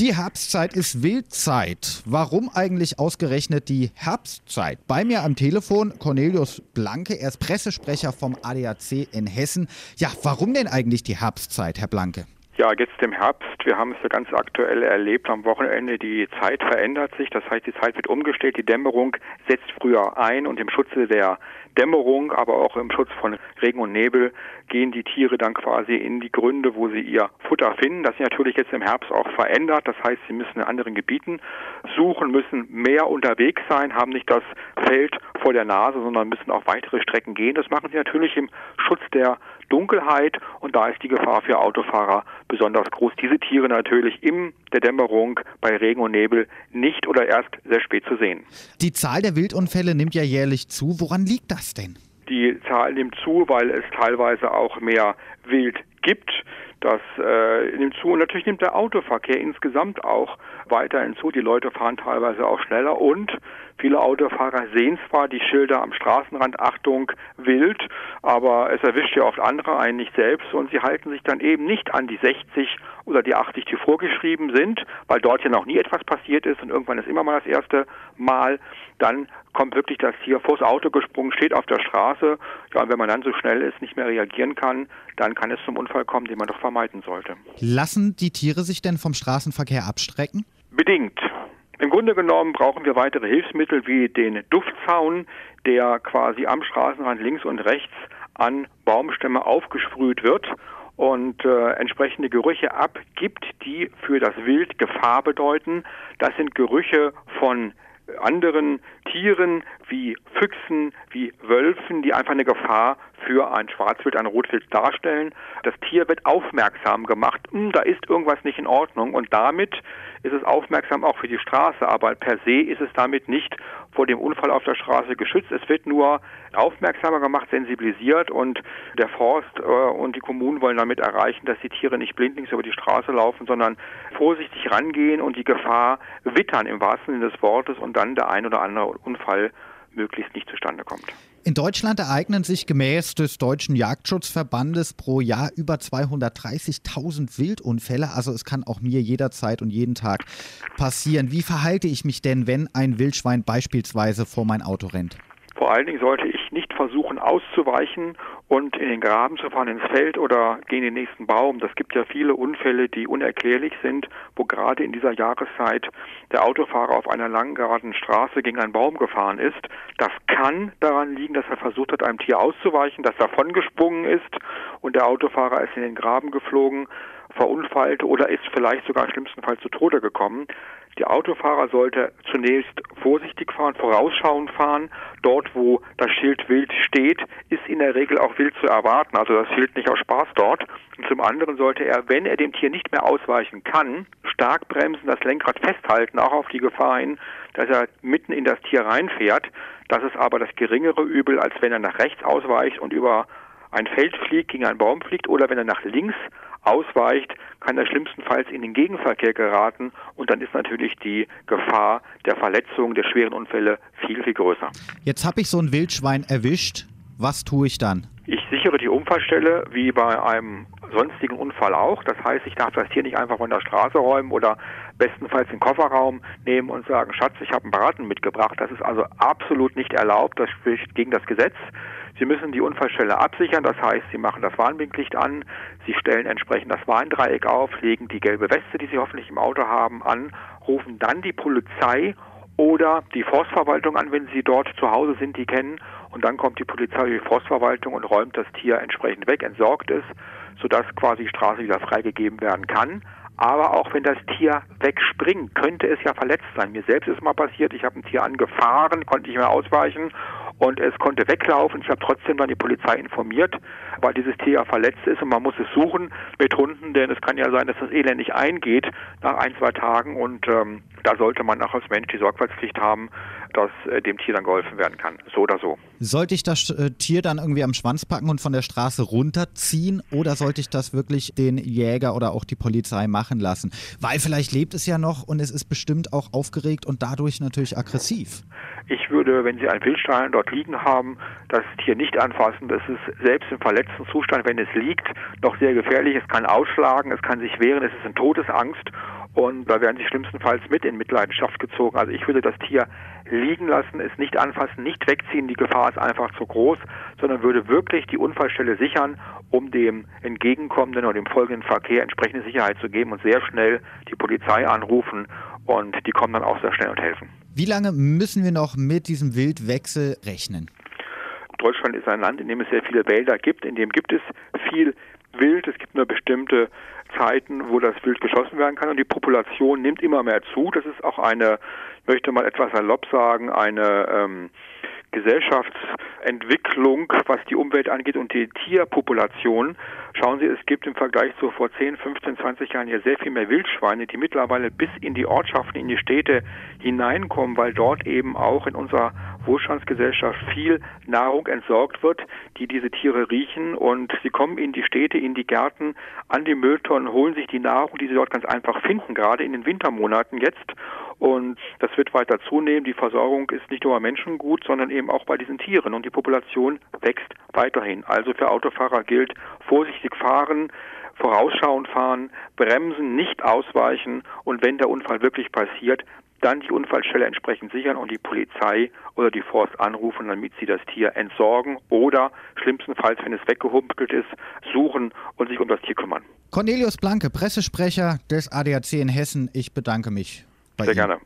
Die Herbstzeit ist Wildzeit. Warum eigentlich ausgerechnet die Herbstzeit? Bei mir am Telefon Cornelius Blanke, er ist Pressesprecher vom ADAC in Hessen. Ja, warum denn eigentlich die Herbstzeit, Herr Blanke? Ja, jetzt im Herbst, wir haben es ja ganz aktuell erlebt am Wochenende, die Zeit verändert sich, das heißt, die Zeit wird umgestellt, die Dämmerung setzt früher ein und im Schutze der Dämmerung, aber auch im Schutz von Regen und Nebel gehen die Tiere dann quasi in die Gründe, wo sie ihr Futter finden. Das sich natürlich jetzt im Herbst auch verändert. Das heißt, sie müssen in anderen Gebieten suchen, müssen mehr unterwegs sein, haben nicht das Feld vor der Nase, sondern müssen auch weitere Strecken gehen. Das machen sie natürlich im Schutz der Dunkelheit und da ist die Gefahr für Autofahrer besonders groß. Diese Tiere natürlich in der Dämmerung bei Regen und Nebel nicht oder erst sehr spät zu sehen. Die Zahl der Wildunfälle nimmt ja jährlich zu. Woran liegt das denn? Die Zahl nimmt zu, weil es teilweise auch mehr Wild gibt. Das äh, nimmt zu und natürlich nimmt der Autoverkehr insgesamt auch weiterhin zu. Die Leute fahren teilweise auch schneller und viele Autofahrer sehen zwar die Schilder am Straßenrand, Achtung, wild, aber es erwischt ja oft andere einen nicht selbst und sie halten sich dann eben nicht an die 60 oder die 80, die vorgeschrieben sind, weil dort ja noch nie etwas passiert ist und irgendwann ist immer mal das erste Mal. Dann kommt wirklich das Tier vors Auto gesprungen, steht auf der Straße. Ja, und wenn man dann so schnell ist, nicht mehr reagieren kann, dann kann es zum Unfall kommen, den man doch vermeiden sollte. Lassen die Tiere sich denn vom Straßenverkehr abstrecken? Bedingt. Im Grunde genommen brauchen wir weitere Hilfsmittel wie den Duftzaun, der quasi am Straßenrand links und rechts an Baumstämme aufgesprüht wird und äh, entsprechende Gerüche abgibt, die für das Wild Gefahr bedeuten. Das sind Gerüche von anderen Tieren wie Füchsen, wie Wölfen, die einfach eine Gefahr für ein Schwarzwild, ein Rotwild darstellen. Das Tier wird aufmerksam gemacht, hm, da ist irgendwas nicht in Ordnung und damit ist es aufmerksam auch für die Straße, aber per se ist es damit nicht vor dem Unfall auf der Straße geschützt. Es wird nur aufmerksamer gemacht, sensibilisiert und der Forst äh, und die Kommunen wollen damit erreichen, dass die Tiere nicht blindlings über die Straße laufen, sondern vorsichtig rangehen und die Gefahr wittern im wahrsten Sinne des Wortes und dann der ein oder andere Unfall möglichst nicht zustande kommt. In Deutschland ereignen sich gemäß des Deutschen Jagdschutzverbandes pro Jahr über 230.000 Wildunfälle. Also es kann auch mir jederzeit und jeden Tag passieren. Wie verhalte ich mich denn, wenn ein Wildschwein beispielsweise vor mein Auto rennt? Vor allen Dingen sollte ich nicht versuchen auszuweichen und in den Graben zu fahren, ins Feld oder gehen in den nächsten Baum. Das gibt ja viele Unfälle, die unerklärlich sind, wo gerade in dieser Jahreszeit der Autofahrer auf einer langen geraden Straße gegen einen Baum gefahren ist. Das kann daran liegen, dass er versucht hat, einem Tier auszuweichen, das davongesprungen ist und der Autofahrer ist in den Graben geflogen, verunfallte oder ist vielleicht sogar schlimmstenfalls zu Tode gekommen. Der Autofahrer sollte zunächst vorsichtig fahren, vorausschauend fahren. Dort, wo das Schild wild steht, ist in der Regel auch wild zu erwarten. Also das Schild nicht aus Spaß dort. Und zum anderen sollte er, wenn er dem Tier nicht mehr ausweichen kann, stark bremsen, das Lenkrad festhalten, auch auf die Gefahr hin, dass er mitten in das Tier reinfährt. Das ist aber das geringere Übel, als wenn er nach rechts ausweicht und über ein Feld fliegt, gegen einen Baum fliegt oder wenn er nach links ausweicht, kann er schlimmstenfalls in den Gegenverkehr geraten und dann ist natürlich die Gefahr der Verletzung, der schweren Unfälle viel, viel größer. Jetzt habe ich so ein Wildschwein erwischt. Was tue ich dann? Ich sichere die Unfallstelle wie bei einem sonstigen Unfall auch. Das heißt, ich darf das Tier nicht einfach von der Straße räumen oder bestenfalls den Kofferraum nehmen und sagen, Schatz, ich habe einen Braten mitgebracht. Das ist also absolut nicht erlaubt. Das spricht gegen das Gesetz. Sie müssen die Unfallstelle absichern, das heißt, Sie machen das Warnblinklicht an, Sie stellen entsprechend das Warndreieck auf, legen die gelbe Weste, die Sie hoffentlich im Auto haben, an, rufen dann die Polizei oder die Forstverwaltung an, wenn Sie dort zu Hause sind, die kennen. Und dann kommt die Polizei die Forstverwaltung und räumt das Tier entsprechend weg, entsorgt es, sodass quasi die Straße wieder freigegeben werden kann. Aber auch wenn das Tier wegspringt, könnte es ja verletzt sein. Mir selbst ist mal passiert, ich habe ein Tier angefahren, konnte nicht mehr ausweichen und es konnte weglaufen. Ich habe trotzdem dann die Polizei informiert, weil dieses Tier ja verletzt ist und man muss es suchen mit Hunden, denn es kann ja sein, dass das Elend nicht eingeht nach ein, zwei Tagen und ähm, da sollte man auch als Mensch die Sorgfaltspflicht haben, dass äh, dem Tier dann geholfen werden kann, so oder so. Sollte ich das äh, Tier dann irgendwie am Schwanz packen und von der Straße runterziehen oder sollte ich das wirklich den Jäger oder auch die Polizei machen lassen? Weil vielleicht lebt es ja noch und es ist bestimmt auch aufgeregt und dadurch natürlich aggressiv. Ich würde, wenn Sie einen Wildstein dort liegen haben, das Tier nicht anfassen. Das ist selbst im verletzten Zustand, wenn es liegt, noch sehr gefährlich. Es kann ausschlagen, es kann sich wehren, es ist in Todesangst und da werden sie schlimmstenfalls mit in Mitleidenschaft gezogen. Also ich würde das Tier liegen lassen, es nicht anfassen, nicht wegziehen, die Gefahr ist einfach zu groß, sondern würde wirklich die Unfallstelle sichern, um dem entgegenkommenden oder dem folgenden Verkehr entsprechende Sicherheit zu geben und sehr schnell die Polizei anrufen und die kommen dann auch sehr schnell und helfen. Wie lange müssen wir noch mit diesem Wildwechsel rechnen? Deutschland ist ein Land, in dem es sehr viele Wälder gibt, in dem gibt es viel Wild. Es gibt nur bestimmte Zeiten, wo das Wild geschossen werden kann und die Population nimmt immer mehr zu. Das ist auch eine, möchte mal etwas salopp sagen, eine ähm, Gesellschaftsentwicklung, was die Umwelt angeht und die Tierpopulation. Schauen Sie, es gibt im Vergleich zu vor 10, 15, 20 Jahren hier sehr viel mehr Wildschweine, die mittlerweile bis in die Ortschaften, in die Städte hineinkommen, weil dort eben auch in unserer Wohlstandsgesellschaft viel Nahrung entsorgt wird, die diese Tiere riechen und sie kommen in die Städte, in die Gärten, an die Mülltonnen, holen sich die Nahrung, die sie dort ganz einfach finden, gerade in den Wintermonaten jetzt. Und das wird weiter zunehmen. Die Versorgung ist nicht nur bei Menschen gut, sondern eben auch bei diesen Tieren. Und die Population wächst weiterhin. Also für Autofahrer gilt, vorsichtig fahren, vorausschauend fahren, bremsen, nicht ausweichen und wenn der Unfall wirklich passiert, dann die Unfallstelle entsprechend sichern und die Polizei oder die Forst anrufen, damit sie das Tier entsorgen oder schlimmstenfalls, wenn es weggehumpelt ist, suchen und sich um das Tier kümmern. Cornelius Blanke, Pressesprecher des ADAC in Hessen. Ich bedanke mich. Obrigado.